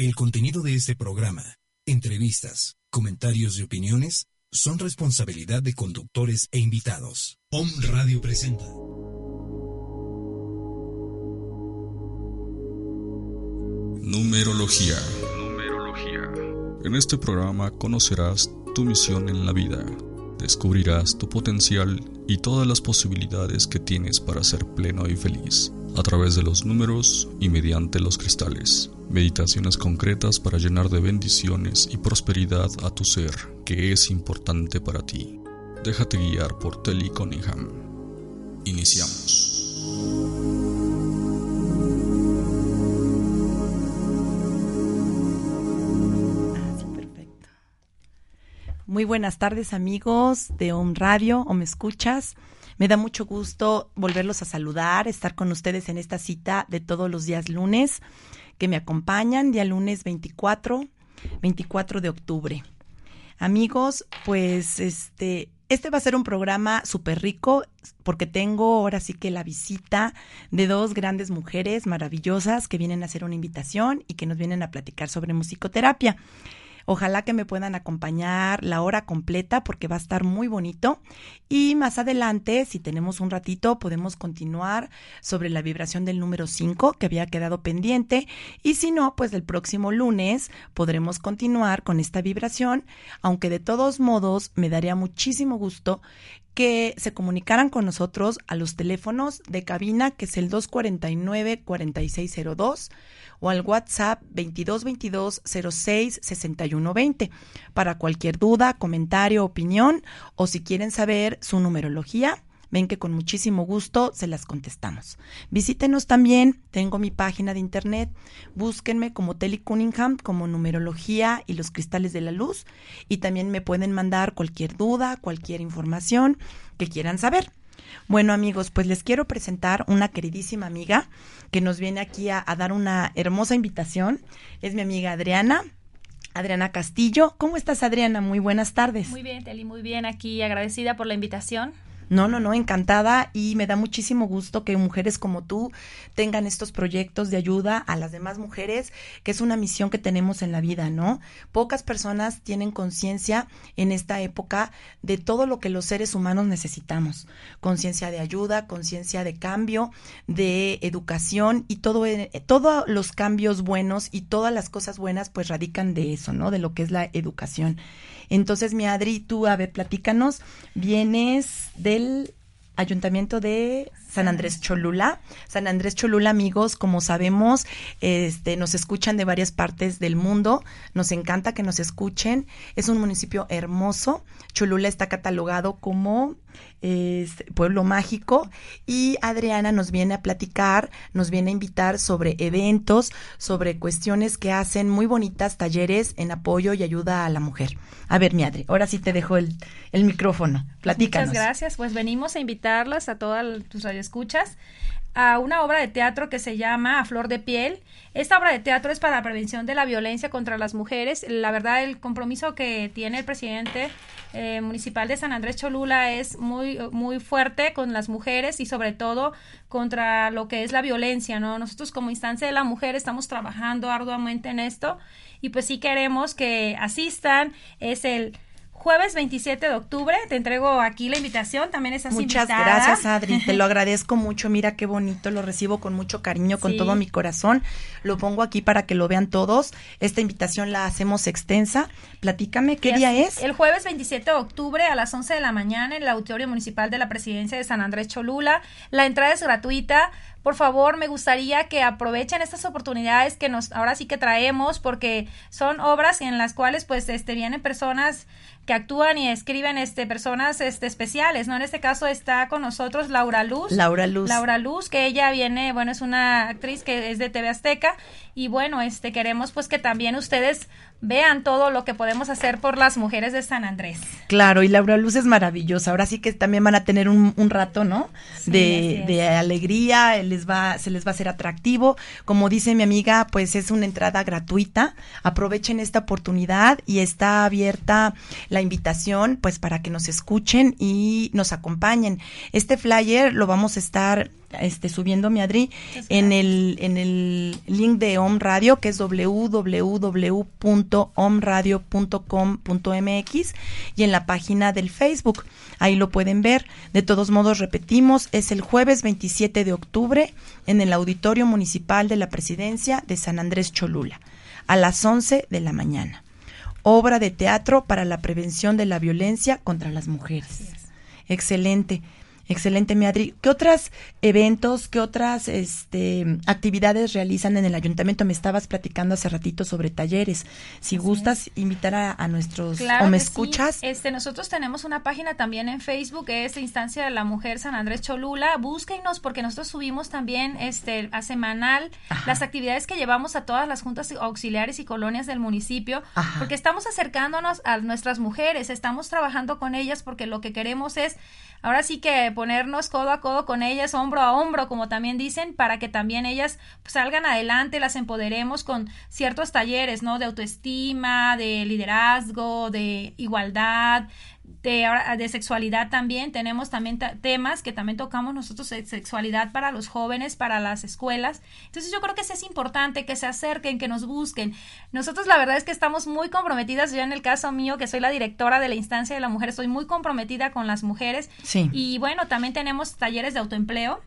El contenido de este programa, entrevistas, comentarios y opiniones son responsabilidad de conductores e invitados. Om Radio presenta. Numerología. En este programa conocerás tu misión en la vida, descubrirás tu potencial y todas las posibilidades que tienes para ser pleno y feliz a través de los números y mediante los cristales. Meditaciones concretas para llenar de bendiciones y prosperidad a tu ser, que es importante para ti. Déjate guiar por Telly Cunningham. Iniciamos. Muy buenas tardes amigos de Home Radio, o me escuchas. Me da mucho gusto volverlos a saludar, estar con ustedes en esta cita de todos los días lunes que me acompañan, día lunes 24, 24 de octubre. Amigos, pues este, este va a ser un programa súper rico porque tengo ahora sí que la visita de dos grandes mujeres maravillosas que vienen a hacer una invitación y que nos vienen a platicar sobre musicoterapia. Ojalá que me puedan acompañar la hora completa porque va a estar muy bonito. Y más adelante, si tenemos un ratito, podemos continuar sobre la vibración del número 5 que había quedado pendiente. Y si no, pues el próximo lunes podremos continuar con esta vibración, aunque de todos modos me daría muchísimo gusto que se comunicaran con nosotros a los teléfonos de cabina, que es el 249-4602 o al WhatsApp 2222 06 6120 para cualquier duda, comentario, opinión o si quieren saber su numerología. Ven que con muchísimo gusto se las contestamos. Visítenos también, tengo mi página de internet, búsquenme como Telly Cunningham, como numerología y los cristales de la luz, y también me pueden mandar cualquier duda, cualquier información que quieran saber. Bueno amigos, pues les quiero presentar una queridísima amiga que nos viene aquí a, dar una hermosa invitación. Es mi amiga Adriana. Adriana Castillo. ¿Cómo estás, Adriana? Muy buenas tardes. Muy bien, Teli, muy bien. Aquí agradecida por la invitación. No, no, no, encantada y me da muchísimo gusto que mujeres como tú tengan estos proyectos de ayuda a las demás mujeres, que es una misión que tenemos en la vida, ¿no? Pocas personas tienen conciencia en esta época de todo lo que los seres humanos necesitamos. Conciencia de ayuda, conciencia de cambio, de educación y todo, eh, todos los cambios buenos y todas las cosas buenas pues radican de eso, ¿no? De lo que es la educación. Entonces, mi Adri, tú, a ver, platícanos, vienes del Ayuntamiento de San Andrés Cholula. San Andrés Cholula, amigos, como sabemos, este, nos escuchan de varias partes del mundo. Nos encanta que nos escuchen. Es un municipio hermoso. Cholula está catalogado como es Pueblo Mágico y Adriana nos viene a platicar, nos viene a invitar sobre eventos, sobre cuestiones que hacen muy bonitas talleres en apoyo y ayuda a la mujer. A ver, mi Adri, ahora sí te dejo el, el micrófono. Platícanos. Muchas gracias. Pues venimos a invitarlas a todas tus radioescuchas a una obra de teatro que se llama A Flor de Piel. Esta obra de teatro es para la prevención de la violencia contra las mujeres. La verdad, el compromiso que tiene el presidente eh, municipal de San Andrés Cholula es muy, muy fuerte con las mujeres y sobre todo contra lo que es la violencia, ¿no? Nosotros como instancia de la mujer estamos trabajando arduamente en esto y pues sí queremos que asistan. Es el jueves 27 de octubre. Te entrego aquí la invitación. También estás Muchas gracias, Adri. Te lo agradezco mucho. Mira qué bonito. Lo recibo con mucho cariño, con todo mi corazón. Lo pongo aquí para que lo vean todos. Esta invitación la hacemos extensa. Platícame, ¿qué día es? El jueves 27 de octubre a las 11 de la mañana en el Auditorio Municipal de la Presidencia de San Andrés Cholula. La entrada es gratuita por favor, me gustaría que aprovechen estas oportunidades que nos ahora sí que traemos porque son obras en las cuales pues este vienen personas que actúan y escriben este personas este especiales, ¿no? En este caso está con nosotros Laura Luz. Laura Luz. Laura Luz, que ella viene, bueno, es una actriz que es de TV Azteca y bueno, este queremos pues que también ustedes vean todo lo que podemos hacer por las mujeres de San Andrés. Claro, y Laura Luz es maravillosa. Ahora sí que también van a tener un, rato, ¿no? de, de, alegría, les va, se les va a hacer atractivo. Como dice mi amiga, pues es una entrada gratuita. Aprovechen esta oportunidad y está abierta la invitación pues para que nos escuchen y nos acompañen. Este flyer lo vamos a estar este, subiendo mi Adri en el, en el link de Om Radio, que es www.omradio.com.mx y en la página del Facebook. Ahí lo pueden ver. De todos modos, repetimos, es el jueves 27 de octubre en el Auditorio Municipal de la Presidencia de San Andrés Cholula, a las 11 de la mañana. Obra de teatro para la prevención de la violencia contra las mujeres. Excelente. Excelente, Miadri. ¿Qué otros eventos, qué otras este, actividades realizan en el ayuntamiento? Me estabas platicando hace ratito sobre talleres. Si gustas invitar a, nuestros o me escuchas. Este, nosotros tenemos una página también en Facebook que es Instancia de la Mujer San Andrés Cholula. Búsquenos porque nosotros subimos también este a semanal las actividades que llevamos a todas las juntas auxiliares y colonias del municipio, porque estamos acercándonos a nuestras mujeres, estamos trabajando con ellas porque lo que queremos es ahora sí que ponernos codo a codo con ellas, hombro a hombro, como también dicen, para que también ellas pues, salgan adelante, las empoderemos con ciertos talleres, ¿no? De autoestima, de liderazgo, de igualdad, de, de sexualidad también. Tenemos también temas que también tocamos nosotros de sexualidad para los jóvenes, para las escuelas. Entonces yo creo que es importante que se acerquen, que nos busquen. Nosotros la verdad es que estamos muy comprometidas, yo en el caso mío, que soy la directora de la instancia de la mujer, estoy muy comprometida con las mujeres. Sí. Y bueno, también tenemos talleres de autoempleo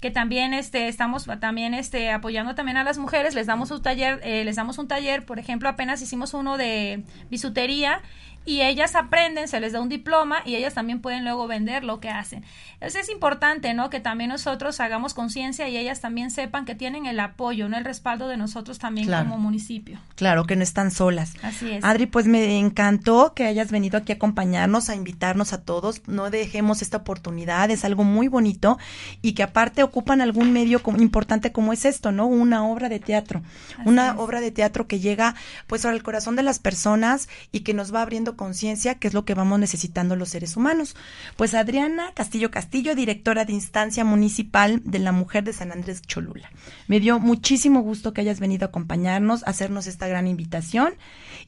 que también este estamos también este apoyando también a las mujeres les damos un taller eh, les damos un taller por ejemplo apenas hicimos uno de bisutería y ellas aprenden, se les da un diploma y ellas también pueden luego vender lo que hacen. Entonces es importante, ¿no? Que también nosotros hagamos conciencia y ellas también sepan que tienen el apoyo, ¿no? El respaldo de nosotros también como municipio. Claro, que no están solas. Así es. Adri, pues me encantó que hayas venido aquí a acompañarnos, a invitarnos a todos. No dejemos esta oportunidad, es algo muy bonito y que aparte ocupan algún medio importante como es esto, ¿no? Una obra de teatro. una obra de teatro que llega pues al corazón de las personas y que nos va abriendo conciencia, que es lo que vamos necesitando los seres humanos. Pues Adriana Castillo Castillo, directora de instancia municipal de la mujer de San Andrés Cholula. Me dio muchísimo gusto que hayas venido a acompañarnos, a hacernos esta gran invitación.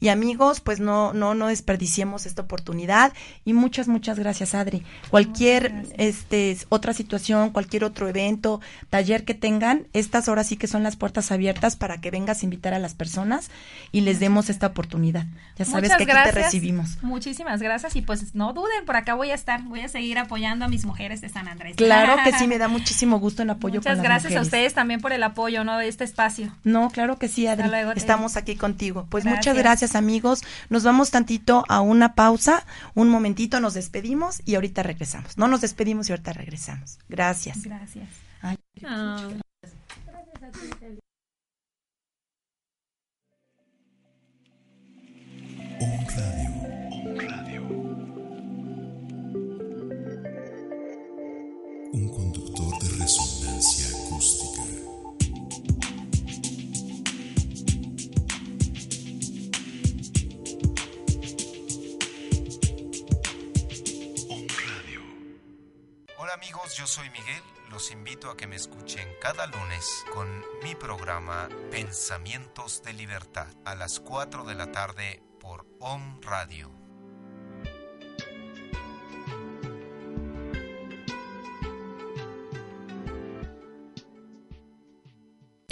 Y amigos, pues no, no, no desperdiciemos esta oportunidad. Y muchas, muchas gracias, Adri. Cualquier este otra situación, cualquier otro evento, taller que tengan, estas horas sí que son las puertas abiertas para que vengas a invitar a las personas y les demos esta oportunidad. Ya sabes que aquí te recibimos. Muchísimas gracias y pues no duden, por acá voy a estar, voy a seguir apoyando a mis mujeres de San Andrés. Claro que sí, me da muchísimo gusto en apoyo. Muchas gracias a ustedes también por el apoyo, ¿no? De este espacio. No, claro que sí, Adri. Estamos aquí contigo. Pues muchas gracias, amigos. Nos vamos tantito a una pausa, un momentito, nos despedimos y ahorita regresamos. No nos despedimos y ahorita regresamos. Gracias. Gracias. un Hola amigos, yo soy Miguel. Los invito a que me escuchen cada lunes con mi programa Pensamientos de Libertad a las 4 de la tarde por Om Radio.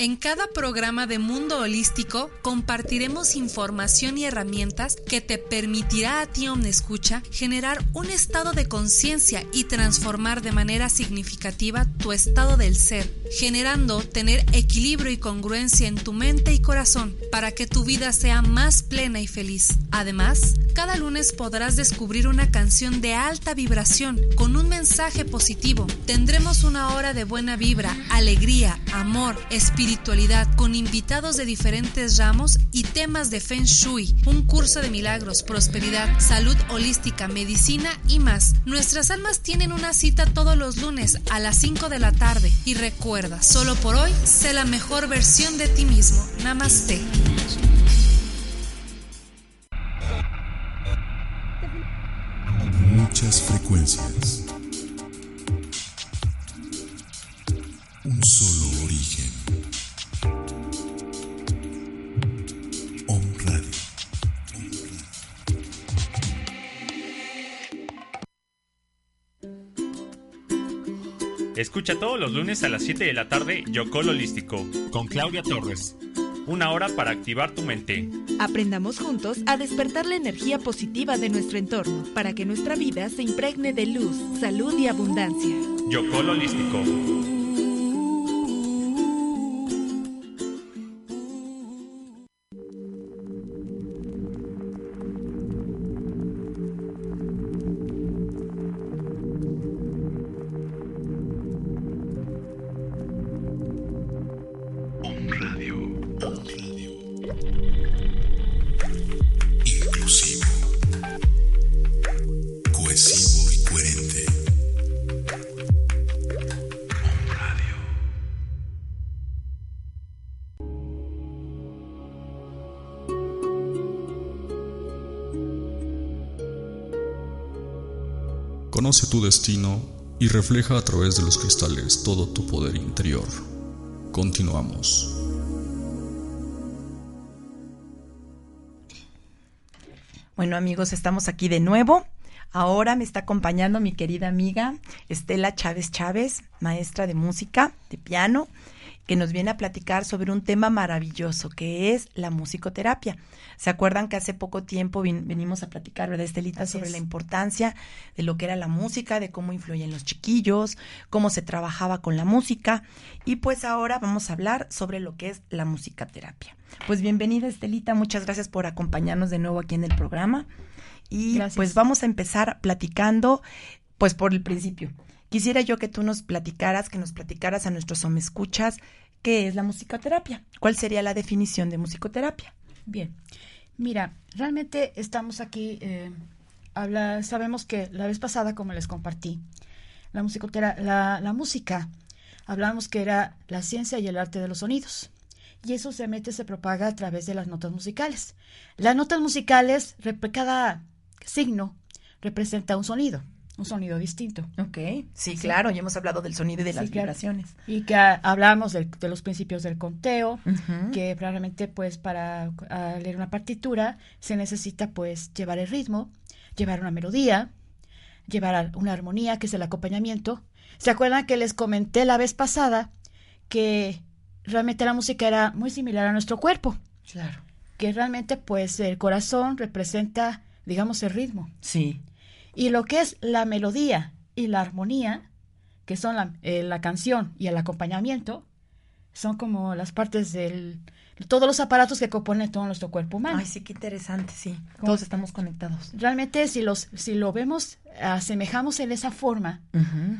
En cada programa de Mundo Holístico compartiremos información y herramientas que te permitirá a ti, Omnescucha, generar un estado de conciencia y transformar de manera significativa tu estado del ser, generando tener equilibrio y congruencia en tu mente y corazón para que tu vida sea más plena y feliz. Además, cada lunes podrás descubrir una canción de alta vibración con un mensaje positivo. Tendremos una hora de buena vibra, alegría, amor, espiritualidad con invitados de diferentes ramos y temas de Feng Shui, un curso de milagros, prosperidad, salud holística, medicina y más. Nuestras almas tienen una cita todos los lunes a las 5 de la tarde y recuerda, solo por hoy, sé la mejor versión de ti mismo. Namaste. Muchas frecuencias. Un solo origen. Escucha todos los lunes a las 7 de la tarde Yocol Holístico con Claudia Torres. Una hora para activar tu mente. Aprendamos juntos a despertar la energía positiva de nuestro entorno para que nuestra vida se impregne de luz, salud y abundancia. Yocol Holístico. Conoce tu destino y refleja a través de los cristales todo tu poder interior. Continuamos. Bueno amigos, estamos aquí de nuevo. Ahora me está acompañando mi querida amiga Estela Chávez Chávez, maestra de música, de piano, que nos viene a platicar sobre un tema maravilloso que es la musicoterapia. ¿Se acuerdan que hace poco tiempo venimos a platicar, verdad, Estelita, sobre la importancia de lo que era la música, de cómo influyen los chiquillos, cómo se trabajaba con la música? Y pues ahora vamos a hablar sobre lo que es la musicoterapia. Pues bienvenida, Estelita, muchas gracias por acompañarnos de nuevo aquí en el programa. Y pues vamos a empezar platicando, pues por el principio. Quisiera yo que tú nos platicaras, que nos platicaras a nuestros escuchas qué es la musicoterapia. ¿Cuál sería la definición de musicoterapia? Bien, mira, realmente estamos aquí, eh, habla, sabemos que la vez pasada, como les compartí, la, la, la música, hablamos que era la ciencia y el arte de los sonidos. Y eso se mete, se propaga a través de las notas musicales. Las notas musicales, cada signo representa un sonido un sonido distinto. Ok, sí, claro, ya hemos hablado del sonido y de las vibraciones. Y que hablamos de, los principios del conteo, que probablemente pues para leer una partitura se necesita pues llevar el ritmo, llevar una melodía, llevar una armonía, que es el acompañamiento. ¿Se acuerdan que les comenté la vez pasada que realmente la música era muy similar a nuestro cuerpo? Claro. Que realmente pues el corazón representa, digamos, el ritmo. Sí. Y lo que es la melodía y la armonía, que son la, eh, canción y el acompañamiento, son como las partes del todos los aparatos que componen todo nuestro cuerpo humano. Ay, sí, qué interesante, sí. Todos estamos conectados. Realmente, si los, si lo vemos, asemejamos en esa forma,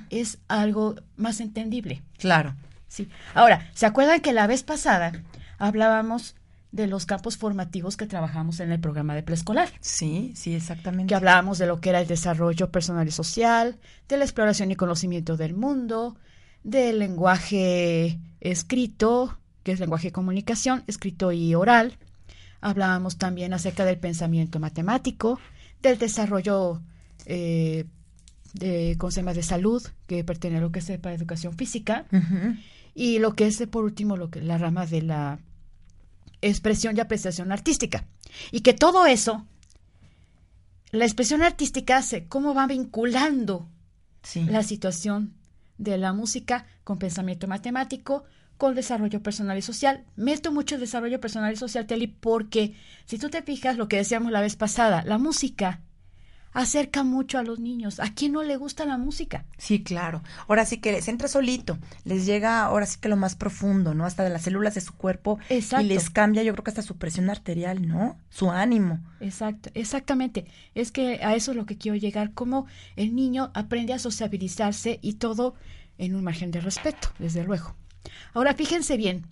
es algo más entendible. Claro. Sí. Ahora, ¿se acuerdan que la vez pasada hablábamos de los campos formativos que trabajamos en el programa de preescolar. Sí, sí, exactamente. Que hablábamos de lo que era el desarrollo personal y social, de la exploración y conocimiento del mundo, del lenguaje escrito, que es lenguaje de comunicación, escrito y oral. Hablábamos también acerca del pensamiento matemático, del desarrollo eh, de consejos de salud, que pertenece a lo que es para educación física, y lo que es, por último, lo que la rama de la expresión y apreciación artística. Y que todo eso, la expresión artística hace cómo va vinculando la situación de la música con pensamiento matemático, con desarrollo personal y social. Meto mucho el desarrollo personal y social, Teli, porque si tú te fijas lo que decíamos la vez pasada, la música acerca mucho a los niños. ¿A quién no le gusta la música? Sí, claro. Ahora sí que les entra solito, les llega ahora sí que lo más profundo, ¿no? Hasta de las células de su cuerpo Exacto. y les cambia, yo creo que hasta su presión arterial, ¿no? Su ánimo. Exacto, exactamente. Es que a eso es lo que quiero llegar, cómo el niño aprende a sociabilizarse y todo en un margen de respeto, desde luego. Ahora fíjense bien,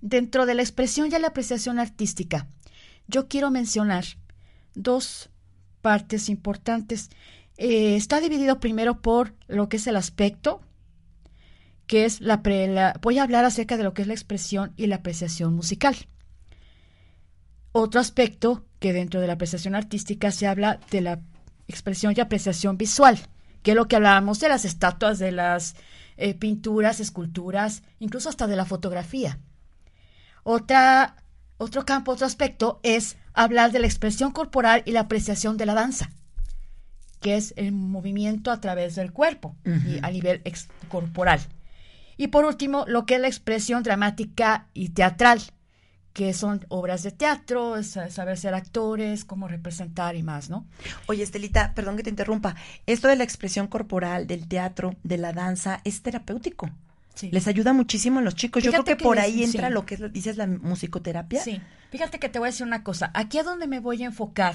dentro de la expresión y la apreciación artística, yo quiero mencionar dos partes importantes. Eh, está dividido primero por lo que es el aspecto, que es la, Voy a hablar acerca de lo que es la expresión y la apreciación musical. Otro aspecto que dentro de la apreciación artística se habla de la expresión y apreciación visual, que es lo que hablábamos de las estatuas, de las eh, pinturas, esculturas, incluso hasta de la fotografía. Otra, otro campo, otro aspecto es hablar de la expresión corporal y la apreciación de la danza, que es el movimiento a través del cuerpo y a nivel corporal. Y por último, lo que es la expresión dramática y teatral, que son obras de teatro, saber ser actores, cómo representar y más, ¿no? Oye, Estelita, perdón que te interrumpa. Esto de la expresión corporal, del teatro, de la danza, es terapéutico. Les ayuda muchísimo a los chicos. Yo creo que, por ahí entra lo que dices la musicoterapia. Sí. Fíjate que te voy a decir una cosa. Aquí a donde me voy a enfocar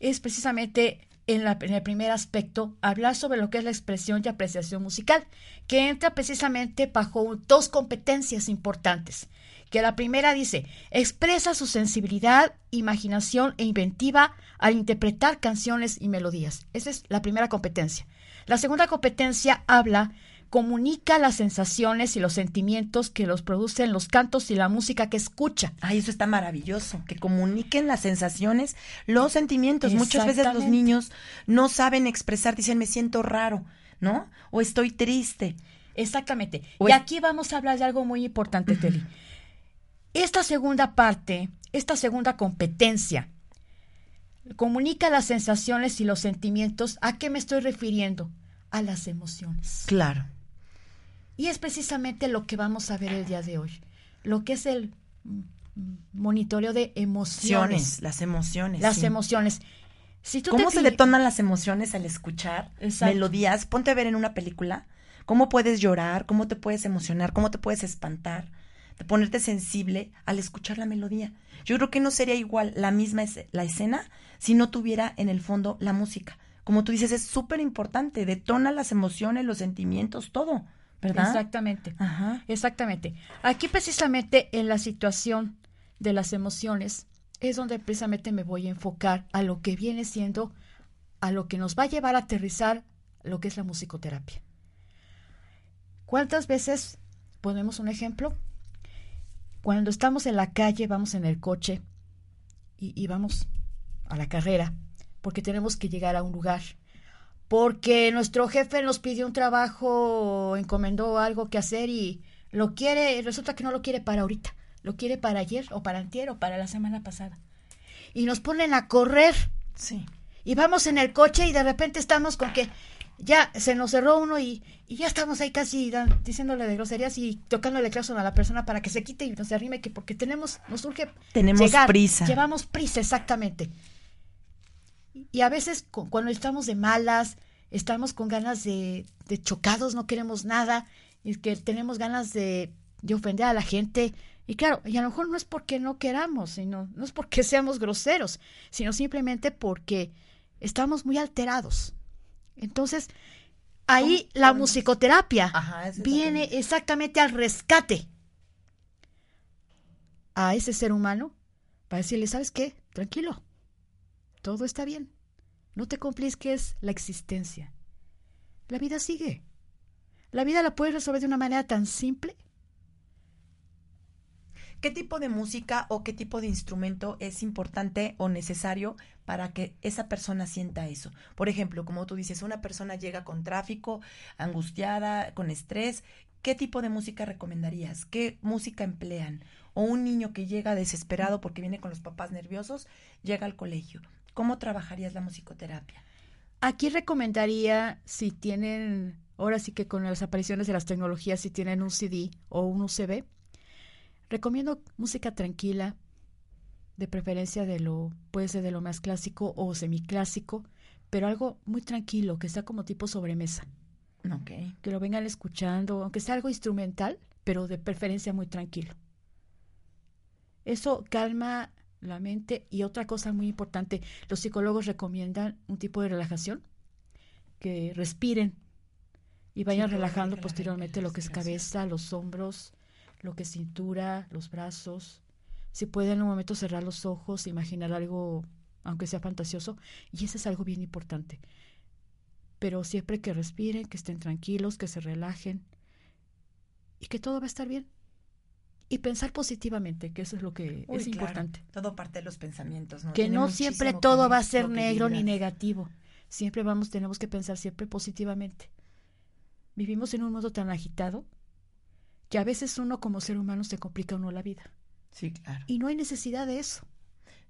es precisamente en, en, el primer aspecto, hablar sobre lo que es la expresión y apreciación musical, que entra precisamente bajo dos competencias importantes. Que la primera dice, expresa su sensibilidad, imaginación e inventiva al interpretar canciones y melodías. Esa es la primera competencia. La segunda competencia habla comunica las sensaciones y los sentimientos que los producen los cantos y la música que escucha. Ay, eso está maravilloso, que comuniquen las sensaciones, los sentimientos. Muchas veces los niños no saben expresar, dicen me siento raro, ¿no? O estoy triste. Exactamente. y aquí vamos a hablar de algo muy importante, Teli. Esta segunda parte, esta segunda competencia, comunica las sensaciones y los sentimientos. ¿A qué me estoy refiriendo? A las emociones. Claro. Y es precisamente lo que vamos a ver el día de hoy, lo que es el monitoreo de emociones. las emociones. Las emociones. Si ¿Cómo se detonan las emociones al escuchar melodías? Ponte a ver en una película cómo puedes llorar, cómo te puedes emocionar, cómo te puedes espantar, de ponerte sensible al escuchar la melodía. Yo creo que no sería igual la misma la escena si no tuviera en el fondo la música. Como tú dices, es súper importante, detona las emociones, los sentimientos, todo. ¿Verdad? Exactamente. Exactamente. Aquí precisamente en la situación de las emociones es donde precisamente me voy a enfocar a lo que viene siendo, a lo que nos va a llevar a aterrizar lo que es la musicoterapia. ¿Cuántas veces, ponemos un ejemplo, cuando estamos en la calle, vamos en el coche y, y vamos a la carrera, porque tenemos que llegar a un lugar porque nuestro jefe nos pidió un trabajo, encomendó algo que hacer y lo quiere, resulta que no lo quiere para ahorita, lo quiere para ayer o para antier o para la semana pasada. Y nos ponen a correr. Sí. Y vamos en el coche y de repente estamos con que ya se nos cerró uno y, ya estamos ahí casi diciéndole de groserías y tocándole claxon a la persona para que se quite y nos arrime que porque tenemos, nos urge tenemos prisa. Llevamos prisa, exactamente. Y a veces cuando estamos de malas, estamos con ganas de, chocados, no queremos nada, y que tenemos ganas de, ofender a la gente. Y claro, y a lo mejor no es porque no queramos, sino, no es porque seamos groseros, sino simplemente porque estamos muy alterados. Entonces, ahí la musicoterapia viene exactamente al rescate a ese ser humano para decirle, ¿sabes qué? Tranquilo, todo está bien. No te compliques la existencia. La vida sigue. La vida la puedes resolver de una manera tan simple. ¿Qué tipo de música o qué tipo de instrumento es importante o necesario para que esa persona sienta eso? Por ejemplo, como tú dices, una persona llega con tráfico, angustiada, con estrés. ¿Qué tipo de música recomendarías? ¿Qué música emplean? O un niño que llega desesperado porque viene con los papás nerviosos, llega al colegio. ¿Cómo trabajarías la musicoterapia? Aquí recomendaría, si tienen, ahora sí que con las apariciones de las tecnologías, si tienen un CD o un USB, recomiendo música tranquila, de preferencia de lo, puede ser de lo más clásico o semiclásico, pero algo muy tranquilo, que sea como tipo sobremesa. Okay. Que lo vengan escuchando, aunque sea algo instrumental, pero de preferencia muy tranquilo. Eso calma la mente. Y otra cosa muy importante, los psicólogos recomiendan un tipo de relajación, que respiren y vayan relajando posteriormente lo que es cabeza, los hombros, lo que es cintura, los brazos. Si pueden en un momento cerrar los ojos, imaginar algo, aunque sea fantasioso, y eso es algo bien importante. Pero siempre que respiren, que estén tranquilos, que se relajen y que todo va a estar bien y pensar positivamente, que eso es lo que es importante. Todo parte de los pensamientos, ¿no? Que no siempre todo va a ser negro ni negativo. Siempre vamos, tenemos que pensar siempre positivamente. Vivimos en un mundo tan agitado que a veces uno como ser humano se complica uno la vida. Sí, claro. Y no hay necesidad de eso.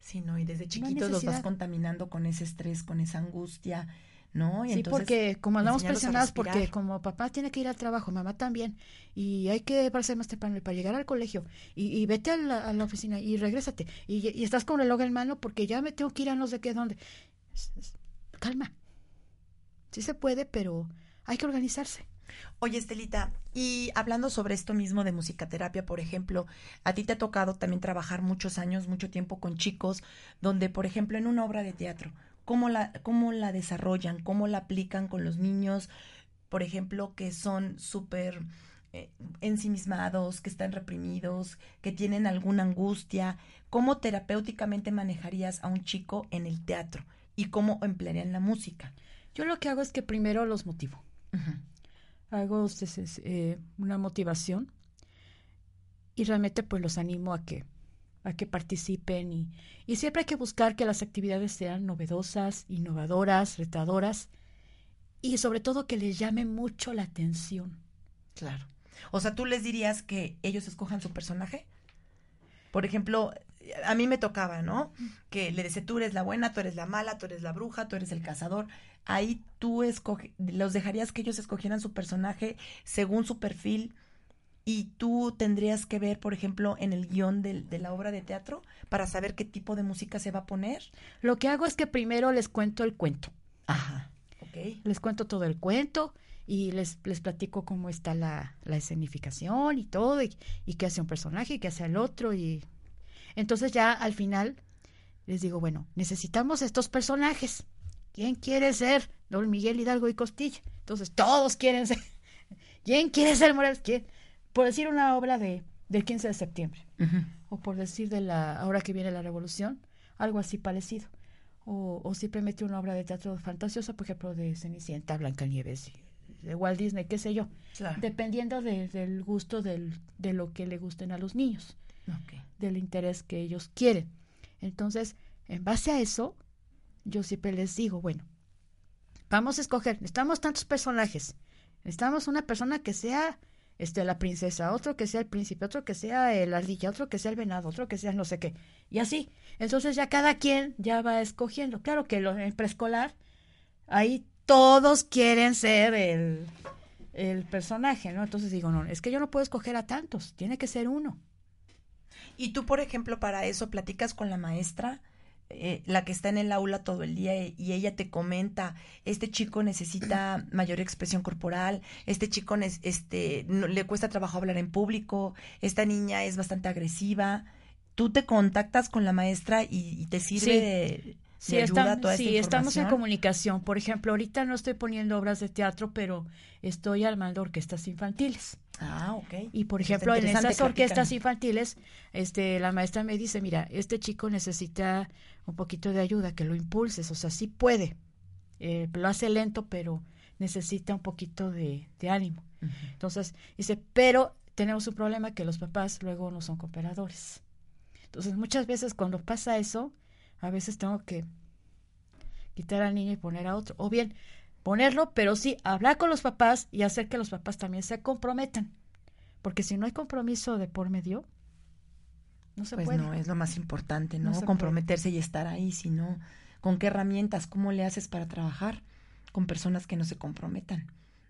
Sí, no, y desde chiquitos los vas contaminando con ese estrés, con esa angustia, ¿no? sí, porque como andamos presionadas porque como papá tiene que ir al trabajo, mamá también, y hay que pararse más temprano para llegar al colegio, y, vete a la, oficina y regrésate, y, estás con el reloj en mano porque ya me tengo que ir a no sé qué dónde. calma. Sí se puede, pero hay que organizarse. Oye, Estelita, y hablando sobre esto mismo de musicaterapia, por ejemplo, a ti te ha tocado también trabajar muchos años, mucho tiempo con chicos, donde, por ejemplo, en una obra de teatro, cómo la, cómo la desarrollan, cómo la aplican con los niños, por ejemplo, que son súper eh, ensimismados, que están reprimidos, que tienen alguna angustia, ¿cómo terapéuticamente manejarías a un chico en el teatro y cómo emplearían la música? Yo lo que hago es que primero los motivo. Hago eh, una motivación y realmente pues los animo a que a que participen y, y siempre hay que buscar que las actividades sean novedosas, innovadoras, retadoras y sobre todo que les llame mucho la atención. Claro. O sea, tú les dirías que ellos escojan su personaje. Por ejemplo, a mí me tocaba, ¿no? Que le dice, tú eres la buena, tú eres la mala, tú eres la bruja, tú eres el cazador. Ahí tú los dejarías que ellos escogieran su personaje según su perfil y tú tendrías que ver, por ejemplo, en el guion de, de, la obra de teatro para saber qué tipo de música se va a poner. Lo que hago es que primero les cuento el cuento. Ajá, ok. Les cuento todo el cuento y les, les platico cómo está la, la escenificación y todo, y, y, qué hace un personaje y qué hace el otro. Y entonces ya al final les digo, bueno, necesitamos estos personajes. ¿Quién quiere ser Don Miguel Hidalgo y Costilla? Entonces todos quieren ser. ¿Quién quiere ser Morales? ¿Quién? Por decir una obra de del 15 de septiembre o por decir de la ahora que viene la revolución algo así parecido. O, o simplemente una obra de teatro fantasiosa por ejemplo de Cenicienta Blancanieves de Walt Disney qué sé yo dependiendo del gusto del, de lo que le gusten a los niños del interés que ellos quieren. Entonces en base a eso yo siempre les digo bueno vamos a escoger necesitamos tantos personajes necesitamos una persona que sea este, la princesa, otro que sea el príncipe, otro que sea el ardilla, otro que sea el venado, otro que sea no sé qué. Y así. Entonces ya cada quien ya va escogiendo. Claro que en el preescolar, ahí todos quieren ser el, el personaje, ¿no? Entonces digo, no, es que yo no puedo escoger a tantos, tiene que ser uno. Y tú, por ejemplo, para eso platicas con la maestra eh, la que está en el aula todo el día y ella te comenta, este chico necesita mayor expresión corporal, este chico este, le cuesta trabajo hablar en público, esta niña es bastante agresiva. Tú te contactas con la maestra y, te sirve de, sí, ayuda toda sí, estamos en comunicación. Por ejemplo, ahorita no estoy poniendo obras de teatro, pero estoy armando orquestas infantiles. Ah, ok. Y por ejemplo, en esas orquestas infantiles, este, la maestra me dice, mira, este chico necesita un poquito de ayuda, que lo impulses, o sea, sí puede. Eh, lo hace lento, pero necesita un poquito de, ánimo. Entonces, dice, pero tenemos un problema que los papás luego no son cooperadores. Entonces, muchas veces cuando pasa eso, a veces tengo que quitar al niño y poner a otro. O bien, ponerlo, pero sí hablar con los papás y hacer que los papás también se comprometan. Porque si no hay compromiso de por medio, no se pues puede. no, es lo más importante, ¿no? Comprometerse y estar ahí, sino con qué herramientas, cómo le haces para trabajar con personas que no se comprometan.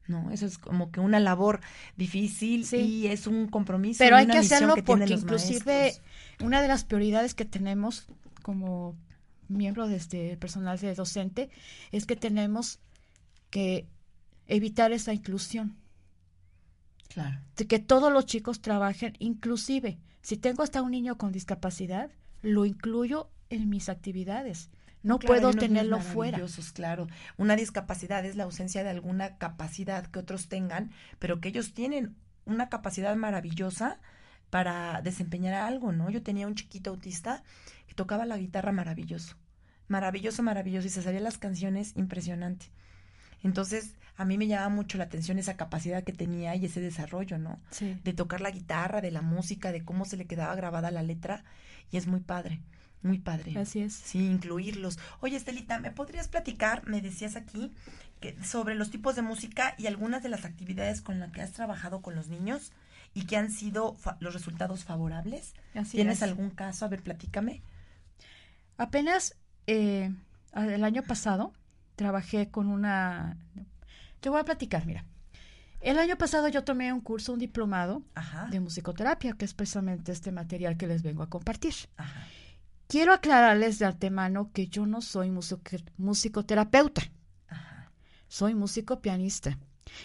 No, eso es como que una labor difícil y es un compromiso. Pero hay que hacerlo porque inclusive una de las prioridades que tenemos como miembro de este personal de docente es que tenemos que evitar esa inclusión. Claro. De que todos los chicos trabajen, inclusive si tengo hasta un niño con discapacidad, lo incluyo en mis actividades. No puedo tenerlo fuera. Claro, una discapacidad es la ausencia de alguna capacidad que otros tengan, pero que ellos tienen una capacidad maravillosa para desempeñar algo, ¿no? Yo tenía un chiquito autista que tocaba la guitarra maravilloso, maravilloso, maravilloso, y se sabía las canciones impresionante. Entonces, a mí me llama mucho la atención esa capacidad que tenía y ese desarrollo, ¿no? Sí. De tocar la guitarra, de la música, de cómo se le quedaba grabada la letra, y es muy padre. Muy padre. Así es. Sí, incluirlos. Oye, Estelita, ¿me podrías platicar, me decías aquí, que, sobre los tipos de música y algunas de las actividades con las que has trabajado con los niños y que han sido los resultados favorables? Así ¿Tienes algún caso? A ver, platícame. Apenas eh, el año pasado trabajé con una... Te voy a platicar, mira. El año pasado yo tomé un curso, un diplomado de musicoterapia, que es precisamente este material que les vengo a compartir. Quiero aclararles de antemano que yo no soy musicoterapeuta. Soy músico pianista.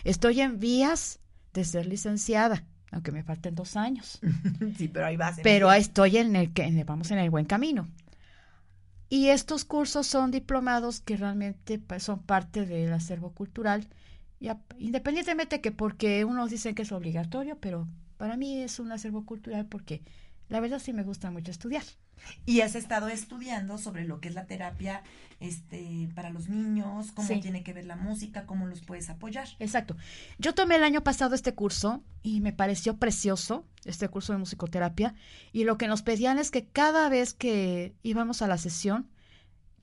Estoy en vías de ser licenciada, aunque me falten dos años. sí, pero ahí vas. Pero ahí estoy en el que vamos en el buen camino. Y estos cursos son diplomados que realmente son parte del acervo cultural, y independientemente que porque unos dicen que es obligatorio, pero para mí es un acervo cultural porque la verdad sí me gusta mucho estudiar. Y has estado estudiando sobre lo que es la terapia este, para los niños, cómo tiene que ver la música, cómo los puedes apoyar. Exacto. Yo tomé el año pasado este curso y me pareció precioso, este curso de musicoterapia, y lo que nos pedían es que cada vez que íbamos a la sesión,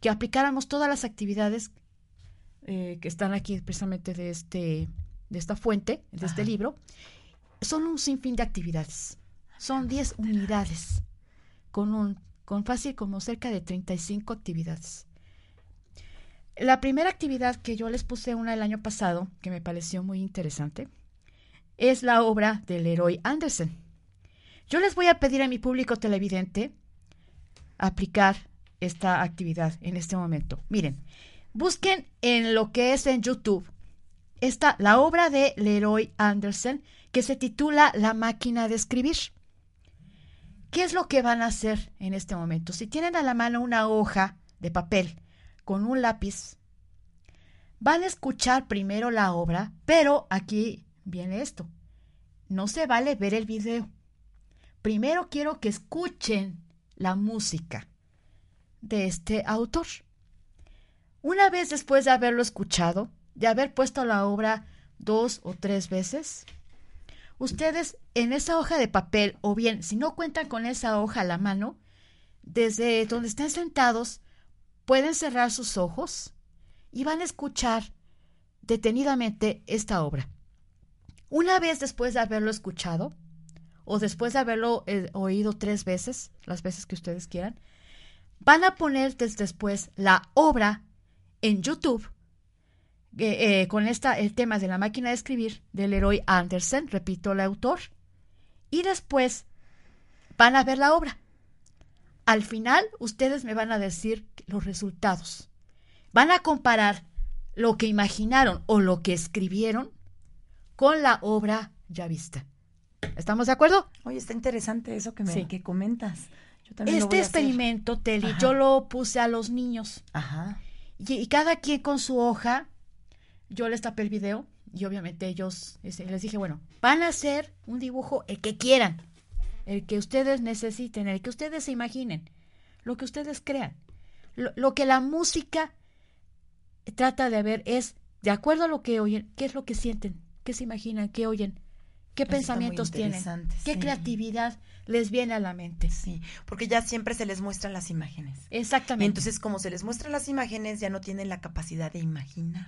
que aplicáramos todas las actividades eh, que están aquí precisamente de, este, de esta fuente, de este libro, son un sinfín de actividades. Son 10 unidades con un con fácil como cerca de 35 actividades. La primera actividad que yo les puse una el año pasado, que me pareció muy interesante, es la obra del héroe Andersen. Yo les voy a pedir a mi público televidente aplicar esta actividad en este momento. Miren, busquen en lo que es en YouTube está la obra de Leroy Andersen que se titula La máquina de escribir. ¿Qué es lo que van a hacer en este momento? Si tienen a la mano una hoja de papel con un lápiz, van a escuchar primero la obra, pero aquí viene esto. No se vale ver el video. Primero quiero que escuchen la música de este autor. Una vez después de haberlo escuchado, de haber puesto la obra dos o tres veces, ustedes en esa hoja de papel, o bien si no cuentan con esa hoja a la mano, desde donde estén sentados, pueden cerrar sus ojos y van a escuchar detenidamente esta obra. Una vez después de haberlo escuchado, o después de haberlo eh, oído tres veces, las veces que ustedes quieran, van a poner después la obra en YouTube eh, con esta, el tema de la máquina de escribir del héroe Andersen, repito, el autor, y después van a ver la obra. Al final, ustedes me van a decir los resultados. Van a comparar lo que imaginaron o lo que escribieron con la obra ya vista. ¿Estamos de acuerdo? Oye, está interesante eso que me que comentas. este experimento, Teli, yo lo puse a los niños. Ajá. y, cada quien con su hoja yo les tapé el video y obviamente ellos este, les dije, bueno, van a hacer un dibujo el que quieran, el que ustedes necesiten, el que ustedes se imaginen, lo que ustedes crean. Lo, que la música trata de ver es, de acuerdo a lo que oyen, qué es lo que sienten, qué se imaginan, qué oyen, qué pensamientos tienen, qué creatividad les viene a la mente. Sí, porque ya siempre se les muestran las imágenes. Exactamente. Y entonces, como se les muestran las imágenes, ya no tienen la capacidad de imaginar.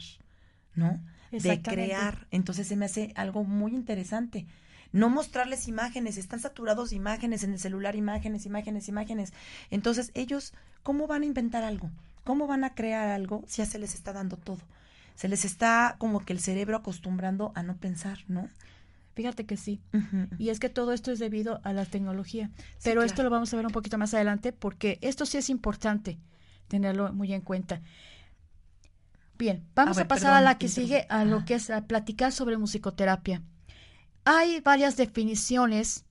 ¿No? De crear. Entonces se me hace algo muy interesante. No mostrarles imágenes, están saturados de imágenes en el celular, imágenes, imágenes, imágenes. Entonces ellos, ¿cómo van a inventar algo? ¿Cómo van a crear algo si ya se les está dando todo? Se les está como que el cerebro acostumbrando a no pensar, ¿no? Fíjate que sí. Y es que todo esto es debido a la tecnología. Pero esto lo vamos a ver un poquito más adelante porque esto sí es importante tenerlo muy en cuenta. Bien, vamos a, pasar a la que sigue, a lo que es a platicar sobre musicoterapia. Hay varias definiciones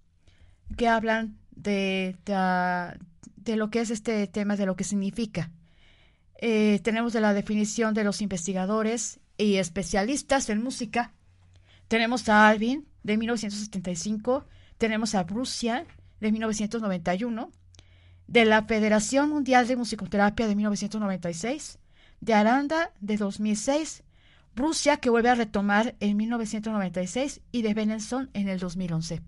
que hablan de, de, lo que es este tema, de lo que significa. Eh, tenemos de la definición de los investigadores y especialistas en música. Tenemos a Alvin, de 1975. Tenemos a Brucia, de 1991. De la Federación Mundial de Musicoterapia, de 1996 de Aranda de 2006, Rusia que vuelve a retomar en 1996 y de Benenson en el 2011.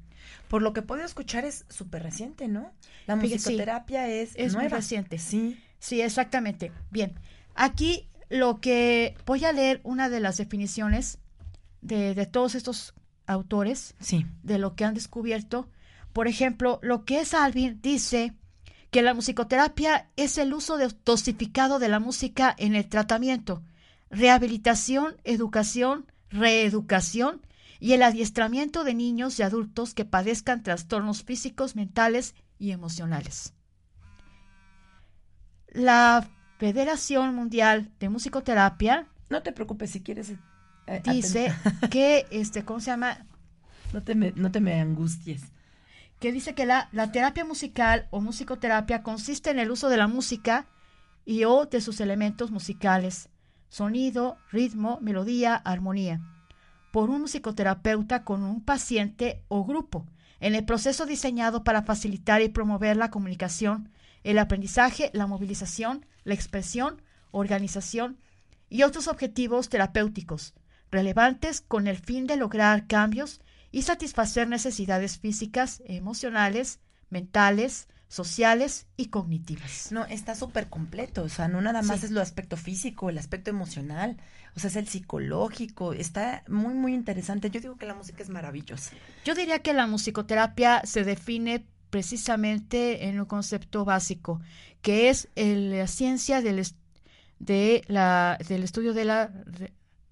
Por lo que puedo escuchar es súper reciente, ¿no? La musicoterapia es, es muy reciente. Sí. Sí, exactamente. Bien, aquí lo que voy a leer una de las definiciones de, de todos estos autores, sí. de lo que han descubierto. Por ejemplo, lo que es Alvin dice que la musicoterapia es el uso dosificado de la música en el tratamiento, rehabilitación, educación, reeducación y el adiestramiento de niños y adultos que padezcan trastornos físicos, mentales y emocionales. La Federación Mundial de Musicoterapia no te preocupes si quieres eh, dice que este ¿cómo se llama? No te me, no te me angusties. Que dice que la, la terapia musical o musicoterapia consiste en el uso de la música y o de sus elementos musicales, sonido, ritmo, melodía, armonía, por un musicoterapeuta con un paciente o grupo, en el proceso diseñado para facilitar y promover la comunicación, el aprendizaje, la movilización, la expresión, organización y otros objetivos terapéuticos relevantes con el fin de lograr cambios y satisfacer necesidades físicas, emocionales, mentales, sociales y cognitivas. No, está súper completo, o sea, no nada más es lo aspecto físico, el aspecto emocional, o sea, es el psicológico, está muy, muy interesante. Yo digo que la música es maravillosa. Yo diría que la musicoterapia se define precisamente en un concepto básico, que es la ciencia del, de la, del estudio de la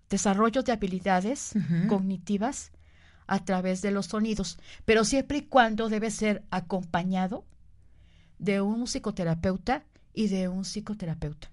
desarrollo de habilidades cognitivas a través de los sonidos, pero siempre y cuando debe ser acompañado de un musicoterapeuta y de un psicoterapeuta.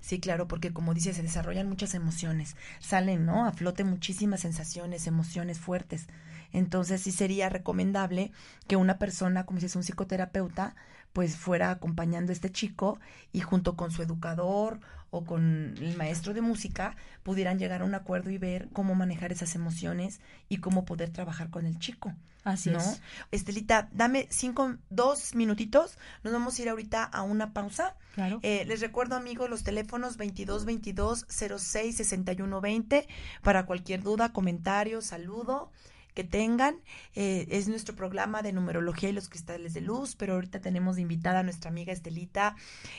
Sí, claro, porque como dice, se desarrollan muchas emociones, salen, ¿no? A flote muchísimas sensaciones, emociones fuertes. Entonces sí sería recomendable que una persona, como si es un psicoterapeuta, pues fuera acompañando a este chico y junto con su educador o con el maestro de música pudieran llegar a un acuerdo y ver cómo manejar esas emociones y cómo poder trabajar con el chico. Así ¿no? es. Estelita, dame cinco, dos minutitos. Nos vamos a ir ahorita a una pausa. Claro. Eh, les recuerdo, amigos, los teléfonos 2222 06 61 20 para cualquier duda, comentario, saludo que tengan. Eh, es nuestro programa de numerología y los cristales de luz, pero ahorita tenemos invitada a nuestra amiga Estelita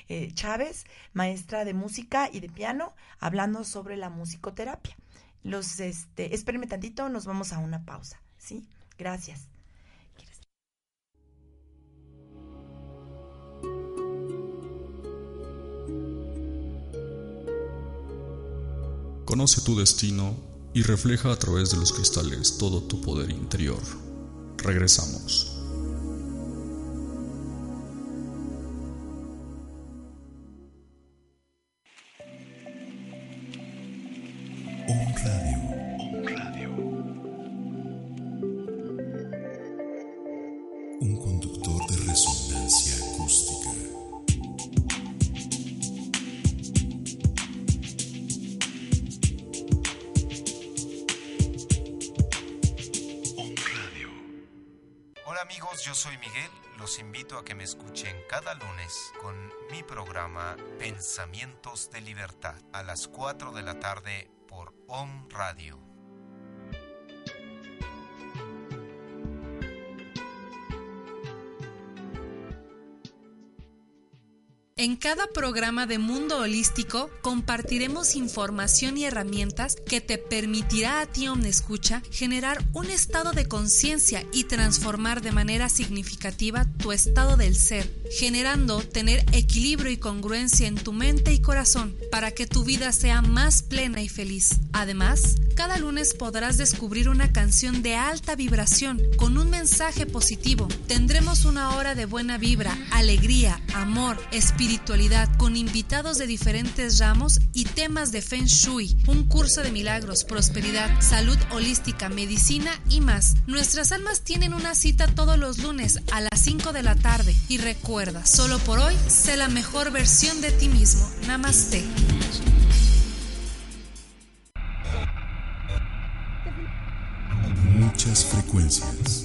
eh, Chávez, maestra de música y de piano, hablando sobre la musicoterapia. Los, este, espérenme tantito, nos vamos a una pausa, ¿sí? Gracias. Conoce tu destino y refleja a través de los cristales todo tu poder interior. Regresamos. Las 4 de la tarde por OM Radio. Cada programa de Mundo Holístico compartiremos información y herramientas que te permitirá a ti, Escucha, generar un estado de conciencia y transformar de manera significativa tu estado del ser, generando tener equilibrio y congruencia en tu mente y corazón para que tu vida sea más plena y feliz. Además, cada lunes podrás descubrir una canción de alta vibración con un mensaje positivo. Tendremos una hora de buena vibra, alegría, amor, espiritualidad espiritualidad con invitados de diferentes ramos y temas de Feng Shui, un curso de milagros, prosperidad, salud holística, medicina y más. Nuestras almas tienen una cita todos los lunes a las 5 de la tarde y recuerda, solo por hoy, sé la mejor versión de ti mismo. Namaste. Muchas frecuencias.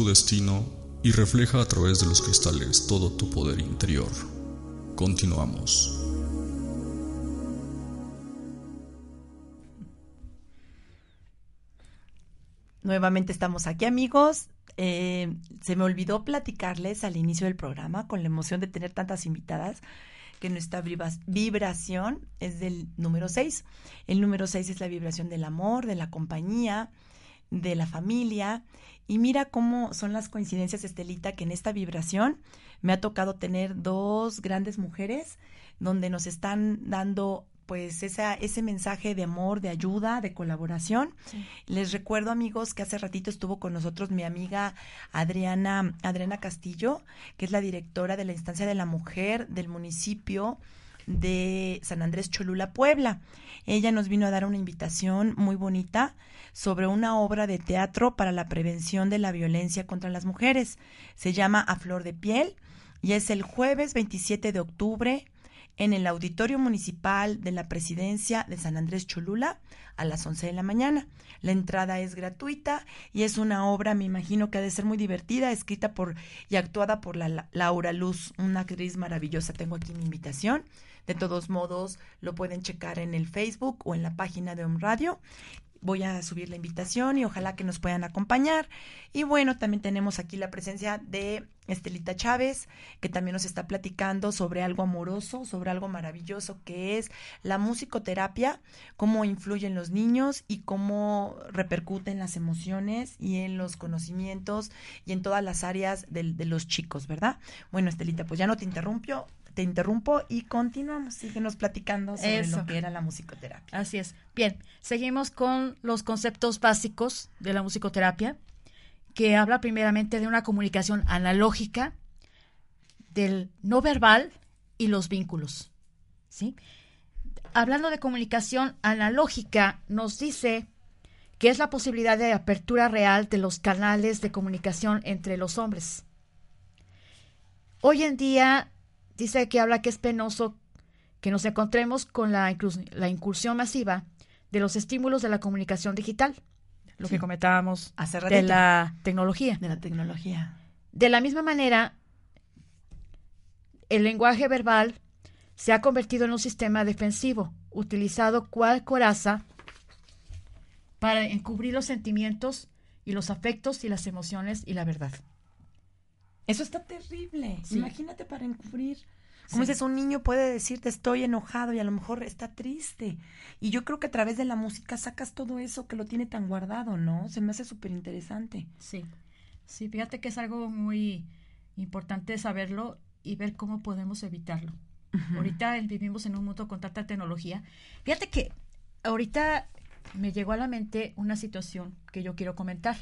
Tu destino y refleja a través de los cristales todo tu poder interior. Continuamos. Nuevamente estamos aquí amigos. Eh, se me olvidó platicarles al inicio del programa con la emoción de tener tantas invitadas que nuestra vibración es del número 6. El número 6 es la vibración del amor, de la compañía, de la familia. Y mira cómo son las coincidencias, Estelita, que en esta vibración me ha tocado tener dos grandes mujeres donde nos están dando pues esa, ese mensaje de amor, de ayuda, de colaboración. Les recuerdo, amigos, que hace ratito estuvo con nosotros mi amiga Adriana, Adriana Castillo, que es la directora de la instancia de la mujer del municipio de San Andrés Cholula, Puebla. Ella nos vino a dar una invitación muy bonita sobre una obra de teatro para la prevención de la violencia contra las mujeres. Se llama A Flor de Piel y es el jueves 27 de octubre en el Auditorio Municipal de la Presidencia de San Andrés Cholula a las 11 de la mañana. La entrada es gratuita y es una obra, me imagino que ha de ser muy divertida, escrita por y actuada por la, Laura Luz, una actriz maravillosa. Tengo aquí mi invitación. De todos modos, lo pueden checar en el Facebook o en la página de Home Radio voy a subir la invitación y ojalá que nos puedan acompañar. Y bueno, también tenemos aquí la presencia de Estelita Chávez, que también nos está platicando sobre algo amoroso, sobre algo maravilloso que es la musicoterapia, cómo influye en los niños y cómo repercute en las emociones y en los conocimientos y en todas las áreas de, de los chicos, ¿verdad? Bueno, Estelita, pues ya no te interrumpo, te interrumpo y continuamos. Síguenos platicando sobre lo que era la musicoterapia. Así es. Bien, seguimos con los conceptos básicos de la musicoterapia, que habla primeramente de una comunicación analógica, del no verbal y los vínculos. ¿sí? Hablando de comunicación analógica, nos dice que es la posibilidad de apertura real de los canales de comunicación entre los hombres. Hoy en día dice que habla que es penoso que nos encontremos con la, la incursión masiva de los estímulos de la comunicación digital, lo que comentábamos de la tecnología. De la tecnología. De la misma manera, el lenguaje verbal se ha convertido en un sistema defensivo, utilizado cual coraza para encubrir los sentimientos y los afectos y las emociones y la verdad. Eso está terrible. Imagínate para encubrir. Como dices, un niño puede decirte estoy enojado y a lo mejor está triste. Y yo creo que a través de la música sacas todo eso que lo tiene tan guardado, ¿no? Se me hace súper interesante. Sí. Sí, fíjate que es algo muy importante saberlo y ver cómo podemos evitarlo. Ahorita vivimos en un mundo con tanta tecnología. Fíjate que ahorita me llegó a la mente una situación que yo quiero comentar.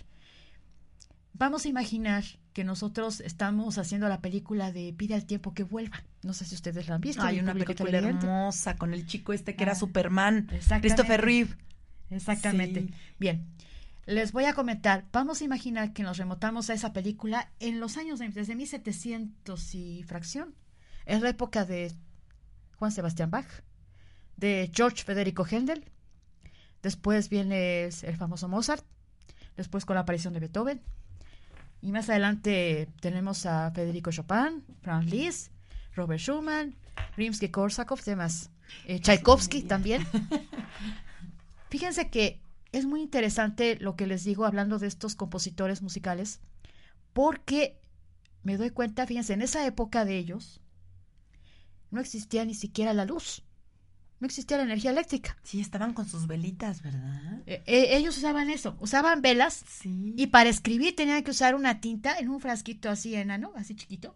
Vamos a imaginar que nosotros estamos haciendo la película de Pide al tiempo que vuelva. No sé si ustedes la han visto. Hay una película hermosa con el chico este que era ah, Superman, Christopher Reeve. Exactamente. Bien. Les voy a comentar, vamos a imaginar que nos remotamos a esa película en los años de, desde 1700 y fracción. Es la época de Juan Sebastián Bach, de George Federico Händel. Después viene el famoso Mozart. Después con la aparición de Beethoven y más adelante tenemos a Federico Chopin, Franz Liszt, Robert Schumann, Rimsky-Korsakov, demás. Eh, Tchaikovsky también. Fíjense que es muy interesante lo que les digo hablando de estos compositores musicales, porque me doy cuenta, fíjense, en esa época de ellos no existía ni siquiera la luz no existía la energía eléctrica. Sí, estaban con sus velitas, ¿verdad? Eh, eh, ellos usaban eso, usaban velas sí. y para escribir tenían que usar una tinta en un frasquito así enano, así chiquito,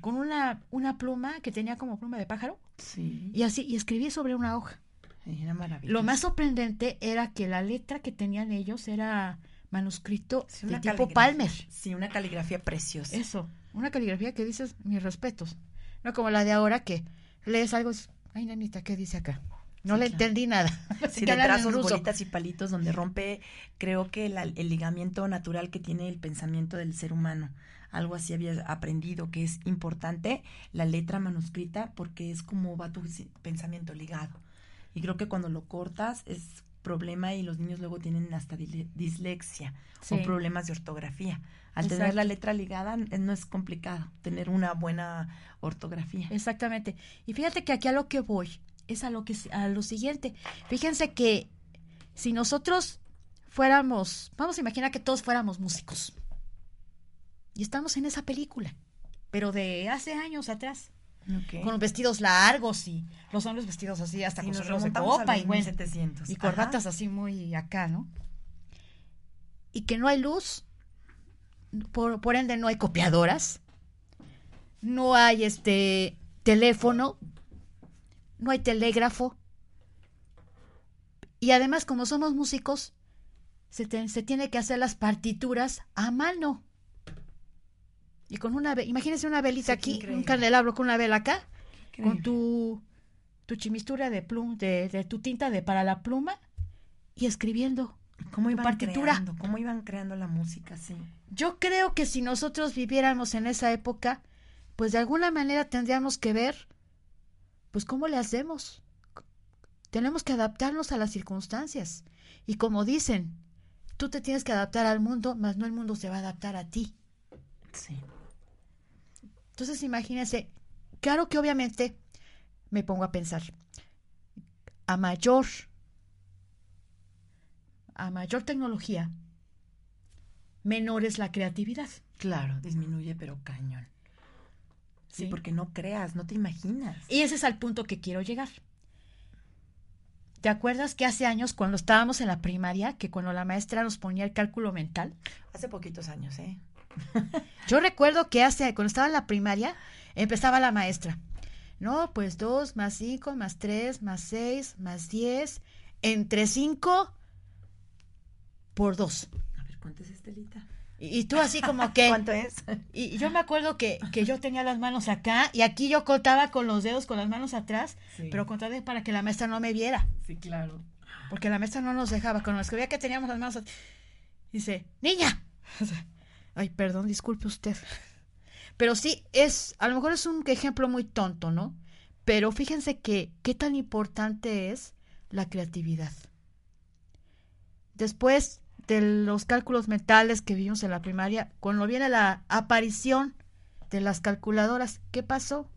con una, una pluma que tenía como pluma de pájaro. Sí. Y así, y escribía sobre una hoja. Era maravilloso. Lo más sorprendente era que la letra que tenían ellos era manuscrito de tipo Palmer. Sí, una caligrafía preciosa. Eso, una caligrafía que dices mis respetos. No como la de ahora que lees algo Ay, nanita, ¿qué dice acá? No le entendí nada. Sí, de trazos, bolitas y palitos donde rompe, creo que el ligamiento natural que tiene el pensamiento del ser humano. Algo así había aprendido que es importante la letra manuscrita porque es como va tu pensamiento ligado. Y creo que cuando lo cortas es problema y los niños luego tienen hasta dislexia Sí. o problemas de ortografía. Al tener la letra ligada eh, no es complicado tener una buena ortografía. Exactamente. Y fíjate que aquí a lo que voy es a lo que a lo siguiente. Fíjense que si nosotros fuéramos, vamos a imaginar que todos fuéramos músicos. Y estamos en esa película, pero de hace años atrás, con los vestidos largos y los hombres vestidos así hasta con sombreros de copa y bueno, 1700. y corbatas así muy acá, ¿no? Y que no hay luz, por, por ende no hay copiadoras, no hay este teléfono, no hay telégrafo. Y además, como somos músicos, se, te- se tiene que hacer las partituras a mano. Y con una, imagínense una velita Sí, aquí, un candelabro con una vela acá, con tu, tu chimistura de plum, de, de tu tinta de para la pluma y escribiendo. ¿Cómo iban partitura. creando? ¿Cómo iban creando la música? Sí. Yo creo que si nosotros viviéramos en esa época, pues de alguna manera tendríamos que ver, pues cómo le hacemos. Tenemos que adaptarnos a las circunstancias. Y como dicen, tú te tienes que adaptar al mundo, mas no el mundo se va a adaptar a ti. Sí. Entonces imagínense, claro que obviamente me pongo a pensar, a mayor, a mayor tecnología, menor es la creatividad. Claro, disminuye, pero cañón. Sí, porque no creas, no te imaginas. Y ese es al punto que quiero llegar. ¿Te acuerdas que hace años, cuando estábamos en la primaria, que cuando la maestra nos ponía el cálculo mental? Hace poquitos años, ¿eh? Yo recuerdo que hace, cuando estaba en la primaria, empezaba la maestra. No, pues 2 más 5 más 3 más 6 más 10 entre 5 por 2. ¿Cuánto es Estelita? Y, y tú así como que... ¿Cuánto es? Y y yo me acuerdo que, que yo tenía las manos acá y aquí yo contaba con los dedos con las manos atrás, Sí. pero contaba para que la maestra no me viera, Sí, claro. porque la maestra no nos dejaba. Cuando nos escribía que teníamos las manos, at- dice, niña. Ay, perdón, disculpe usted. Pero sí, es, a lo mejor es un ejemplo muy tonto, ¿no? Pero fíjense que qué tan importante es la creatividad. Después de los cálculos mentales que vimos en la primaria, cuando viene la aparición de las calculadoras, ¿qué pasó?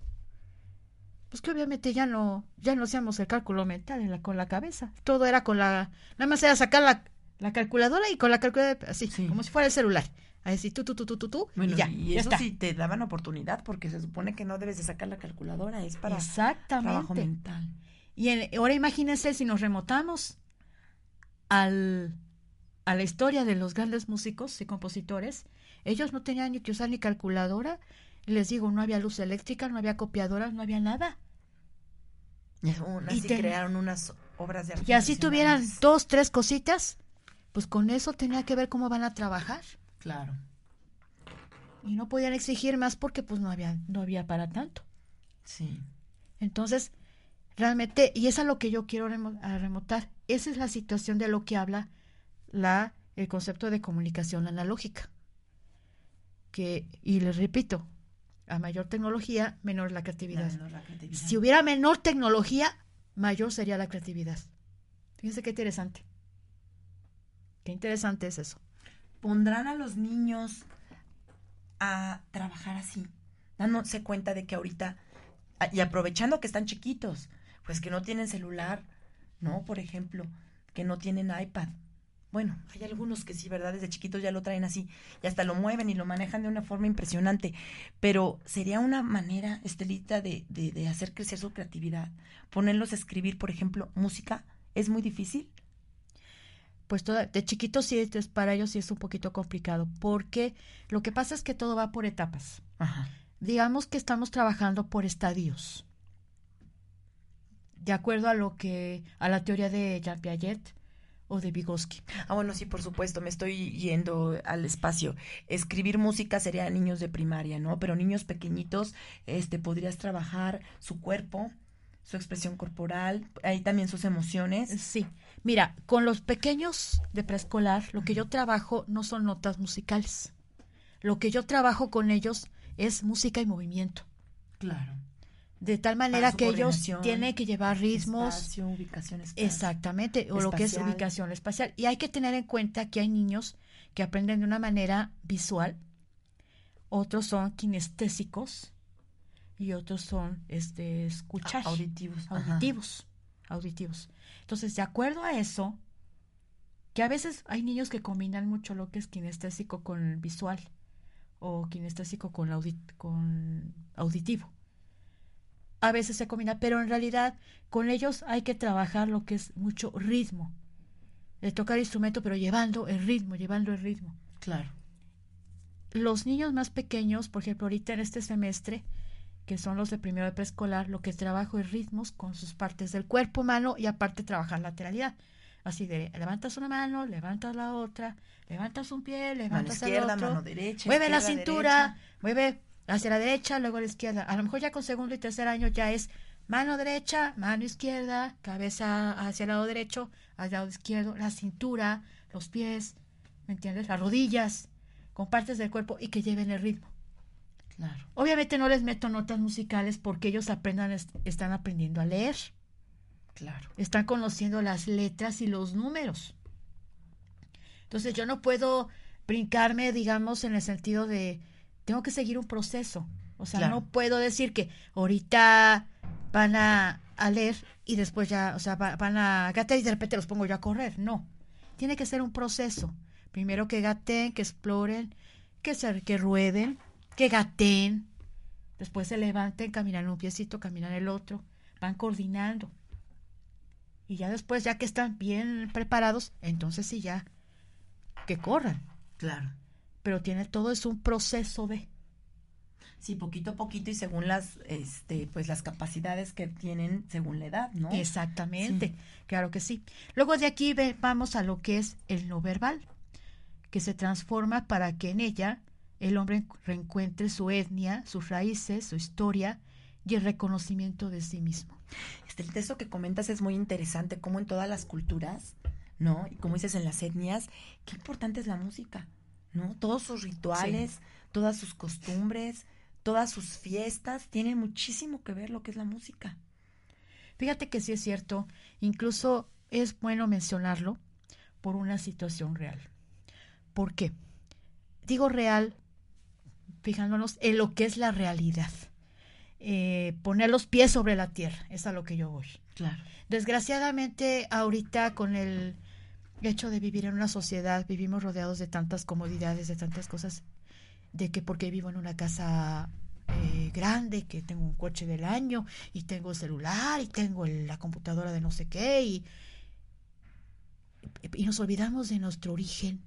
Pues que obviamente ya no, ya no hacíamos el cálculo mental en la, con la cabeza. Todo era con la, nada más era sacar la, la calculadora y con la calculadora así, Sí. como si fuera el celular. Así tú, tú, tú, tú, tú, tú, Bueno, y ya, y ya eso está. sí te daban oportunidad, porque se supone que no debes de sacar la calculadora, es para trabajo Exactamente. mental. Y en- ahora imagínense si nos remotamos al, a la historia de los grandes músicos y compositores. Ellos no tenían ni que usar ni calculadora. Les digo, no había luz eléctrica, no había copiadoras, no había nada. Y aún Y así ten- crearon unas obras de arte. Y así tuvieran dos, tres cositas, pues con eso tenía que ver cómo van a trabajar. Claro. Y no podían exigir más porque pues no había, no había para tanto. Sí. Entonces, realmente, y es a lo que yo quiero remo- a remotar, esa es la situación de lo que habla la, el concepto de comunicación analógica. Que, y les repito, a mayor tecnología, menor la creatividad. No, no, la creatividad. Si hubiera menor tecnología, mayor sería la creatividad. Fíjense qué interesante. Qué interesante es eso. pondrán a los niños a trabajar así, dándose cuenta de que ahorita, y aprovechando que están chiquitos, pues que no tienen celular, ¿no? Por ejemplo, que no tienen iPad. Bueno, hay algunos que sí, ¿verdad? Desde chiquitos ya lo traen así y hasta lo mueven y lo manejan de una forma impresionante. Pero sería una manera, Estelita, de, de, de hacer crecer su creatividad. Ponerlos a escribir, por ejemplo, música, es muy difícil. Pues toda- de chiquitos sí, es- para ellos sí es un poquito complicado, porque lo que pasa es que todo va por etapas. Ajá. digamos que estamos trabajando por estadios. De acuerdo a lo que a la teoría de Jean Piaget o de Vygotsky. Ah, bueno, sí, por supuesto, me estoy yendo al espacio. Escribir música sería niños de primaria, ¿no? Pero niños pequeñitos, este, podrías trabajar su cuerpo, su expresión corporal, ahí también sus emociones. Sí. Mira, con los pequeños de preescolar, lo que yo trabajo no son notas musicales. Lo que yo trabajo con ellos es música y movimiento. Claro. De tal manera que ellos tienen que llevar ritmos. Espacio, ubicación Exactamente, o lo que es ubicación espacial. Y hay que tener en cuenta que hay niños que aprenden de una manera visual, otros son kinestésicos y otros son este escuchar. Auditivos. Auditivos. Auditivos. Entonces, de acuerdo a eso, que a veces hay niños que combinan mucho lo que es kinestésico con visual o kinestésico con, con auditivo a veces se combina, pero en realidad con ellos hay que trabajar lo que es mucho ritmo. De tocar instrumento, pero llevando el ritmo, llevando el ritmo. Claro. Los niños más pequeños, por ejemplo, ahorita en este semestre, que son los de primero de preescolar, lo que trabajo es ritmos con sus partes del cuerpo humano y aparte trabajar lateralidad. Así de levantas una mano, levantas la otra, levantas un pie, levantas mano izquierda, el otro, mano derecha, mueve la cintura, mueve hacia la derecha, luego a la izquierda. A lo mejor ya con segundo y tercer año ya es mano derecha, mano izquierda, cabeza hacia el lado derecho, al lado izquierdo, la cintura, los pies, ¿me entiendes? Las rodillas, con partes del cuerpo y que lleven el ritmo. Claro. Obviamente no les meto notas musicales porque ellos aprendan, están aprendiendo a leer. Claro. Están conociendo las letras y los números. Entonces yo no puedo brincarme, digamos, en el sentido de, tengo que seguir un proceso. O sea, no puedo decir que ahorita van a, leer y después ya, o sea, van a gatear y de repente los pongo yo a correr. No. Tiene que ser un proceso. Primero que gaten, que exploren, que, se, que rueden, que gaten. Después se levanten, caminan un piecito, caminan el otro. Van coordinando. Y ya después, ya que están bien preparados, entonces sí ya que corran. Claro pero tiene todo es un proceso de. Sí poquito a poquito y según las este pues las capacidades que tienen según la edad no exactamente claro que sí. Luego de aquí vamos a lo que es el no verbal que se transforma para que en ella el hombre reencuentre su etnia sus raíces su historia y el reconocimiento de sí mismo. Este el texto que comentas es muy interesante como en todas las culturas no y como dices en las etnias qué importante es la música ¿no? Todos sus rituales, todas sus costumbres, todas sus fiestas, tienen muchísimo que ver lo que es la música. Fíjate que sí es cierto, incluso es bueno mencionarlo por una situación real. ¿Por qué? Digo real, fijándonos en lo que es la realidad. Eh, poner los pies sobre la tierra, es a lo que yo voy. Claro. Desgraciadamente, ahorita con el hecho de vivir en una sociedad, vivimos rodeados de tantas comodidades, de tantas cosas, de que porque vivo en una casa eh, grande, que tengo un coche del año y tengo celular y tengo la computadora de no sé qué y, y nos olvidamos de nuestro origen.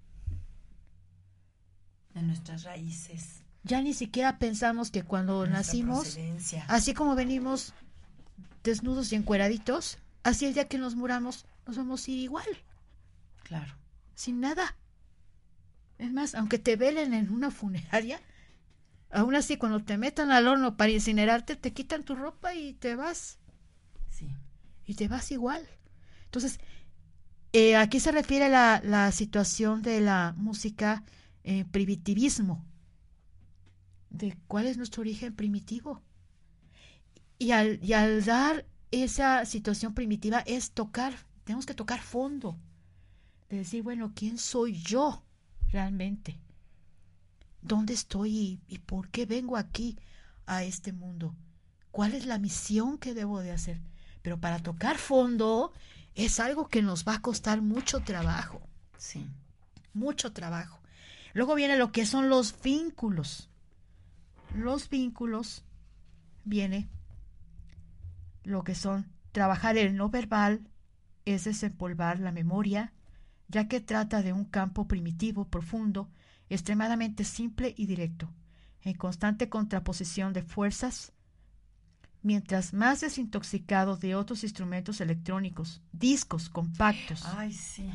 De nuestras raíces. Ya ni siquiera pensamos que cuando nacimos, así como venimos desnudos y encueraditos, así el día que nos muramos nos vamos a ir igual. Claro. Sin nada. Es más, aunque te velen en una funeraria, aún así cuando te metan al horno para incinerarte, te quitan tu ropa y te vas. Sí. Y te vas igual. Entonces, eh, aquí se refiere la, la situación de la música eh, primitivismo, de cuál es nuestro origen primitivo. Y al, y al dar esa situación primitiva es tocar, tenemos que tocar fondo de decir, bueno, ¿quién soy yo realmente? ¿Dónde estoy y, por qué vengo aquí a este mundo? ¿Cuál es la misión que debo de hacer? Pero para tocar fondo es algo que nos va a costar mucho trabajo. Sí. Mucho trabajo. Luego viene lo que son los vínculos. Los vínculos viene lo que son trabajar el no verbal, es desempolvar la memoria, ya que trata de un campo primitivo, profundo, extremadamente simple y directo, en constante contraposición de fuerzas, mientras más desintoxicado de otros instrumentos electrónicos, discos compactos. Ay, sí.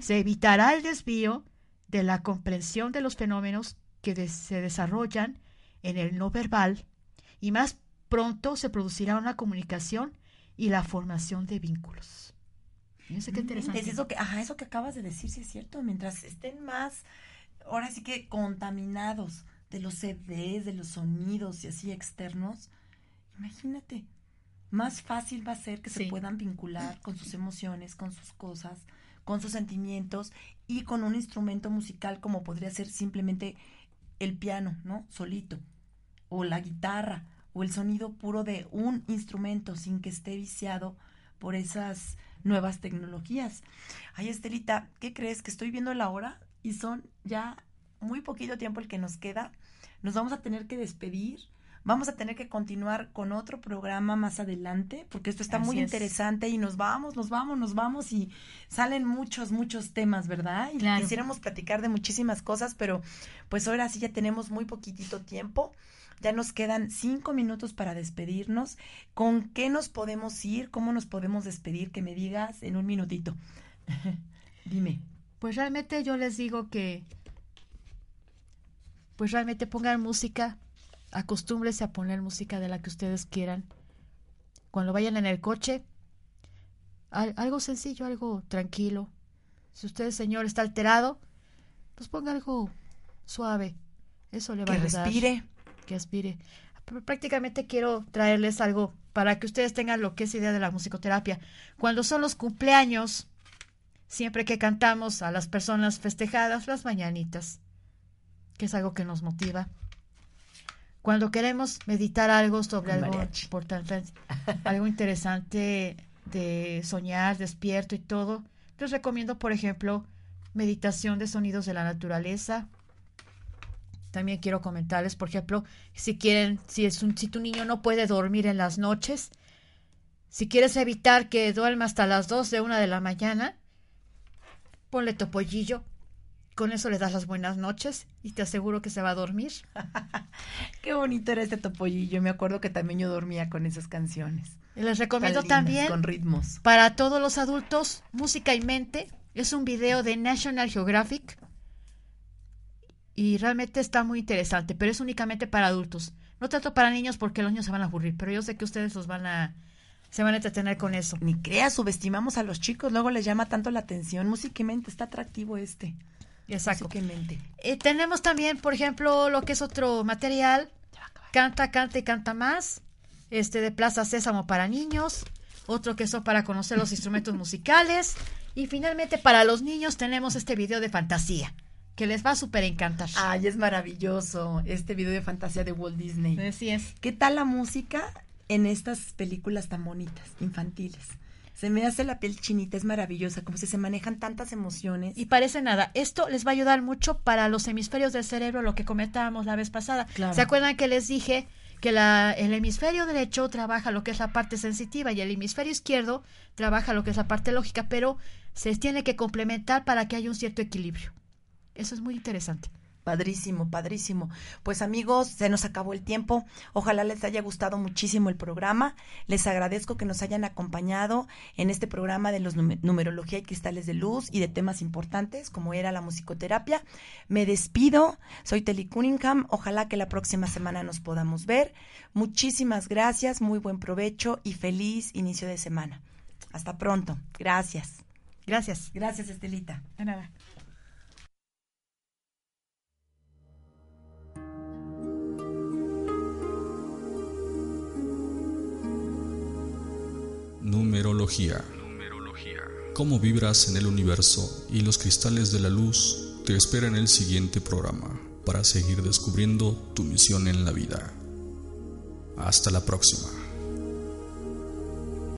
Se evitará el desvío de la comprensión de los fenómenos que se desarrollan en el no verbal y más pronto se producirá una comunicación y la formación de vínculos. Es eso que, ajá, eso que acabas de decir, sí es cierto. Mientras estén más, ahora sí que contaminados de los CDs, de los sonidos y así externos, Imagínate, más fácil va a ser que se puedan vincular con sus emociones, con sus cosas, con sus sentimientos y con un instrumento musical como podría ser simplemente el piano, ¿no? Solito, o la guitarra, o el sonido puro de un instrumento sin que esté viciado por esas nuevas tecnologías. Ay, Estelita, ¿qué crees? Que estoy viendo la hora y son ya muy poquito tiempo el que nos queda. Nos vamos a tener que despedir. Vamos a tener que continuar con otro programa más adelante, porque esto está muy es. interesante y nos vamos, nos vamos, nos vamos y salen muchos, muchos temas, ¿verdad? Y Claro. quisiéramos platicar de muchísimas cosas, pero pues ahora sí ya tenemos muy poquitito tiempo. Ya nos quedan cinco minutos para despedirnos. ¿Con qué nos podemos ir? ¿Cómo nos podemos despedir? Que me digas en un minutito. Dime. Pues realmente yo les digo que, pues realmente pongan música, acostúmbrense a poner música de la que ustedes quieran. Cuando vayan en el coche, al- algo sencillo, algo tranquilo. Si usted, señor, está alterado, pues ponga algo suave. Eso le va Que a ayudar. respire. Que aspire. Pr- Prácticamente quiero traerles algo para que ustedes tengan lo que es idea de la musicoterapia. Cuando son los cumpleaños, siempre que cantamos a las personas festejadas las mañanitas, que es algo que nos motiva. Cuando queremos meditar algo sobre algo mariachi. importante, algo interesante de soñar despierto y todo, les recomiendo, por ejemplo, meditación de sonidos de la naturaleza. También quiero comentarles, por ejemplo, si quieren, si es un, si tu niño no puede dormir en las noches, si quieres evitar que duerma hasta las 2 de una de la mañana, ponle topollillo. Con eso le das las buenas noches y te aseguro que se va a dormir. Qué bonito era este topollillo. Me acuerdo que también yo dormía con esas canciones. Y les recomiendo lindas, también Con ritmos. para todos los adultos, Música y Mente. Es un video de National Geographic y realmente está muy interesante, pero es únicamente para adultos. No tanto para niños porque los niños se van a aburrir, pero yo sé que ustedes los van a se van a entretener con eso. Ni creas, subestimamos a los chicos. Luego les llama tanto la atención. Musicalmente está atractivo este. Exacto. Musicalmente. Eh, tenemos también, por ejemplo, lo que es otro material, Canta, Canta y Canta Más, este de Plaza Sésamo para niños, otro que son para conocer los instrumentos musicales, y finalmente para los niños tenemos este video de fantasía, que les va a súper encantar. Ay, es maravilloso este video de fantasía de Walt Disney. Así es. ¿Qué tal la música en estas películas tan bonitas, infantiles? Se me hace la piel chinita, es maravillosa, como si se manejan tantas emociones. Y parece nada, esto les va a ayudar mucho para los hemisferios del cerebro, lo que comentábamos la vez pasada. Claro. ¿Se acuerdan que les dije que la, el hemisferio derecho trabaja lo que es la parte sensitiva y el hemisferio izquierdo trabaja lo que es la parte lógica, pero se tiene que complementar para que haya un cierto equilibrio. Eso es muy interesante. Padrísimo, padrísimo. Pues amigos, se nos acabó el tiempo. Ojalá les haya gustado muchísimo el programa. Les agradezco que nos hayan acompañado en este programa de los nume- numerología y cristales de luz y de temas importantes como era la musicoterapia. Me despido. Soy Telly Cunningham. Ojalá que la próxima semana nos podamos ver. Muchísimas gracias, muy buen provecho y feliz inicio de semana. Hasta pronto. Gracias. Gracias. Gracias, Estelita. De nada. Numerología. Cómo vibras en el universo y los cristales de la luz te esperan en el siguiente programa para seguir descubriendo tu misión en la vida. Hasta la próxima.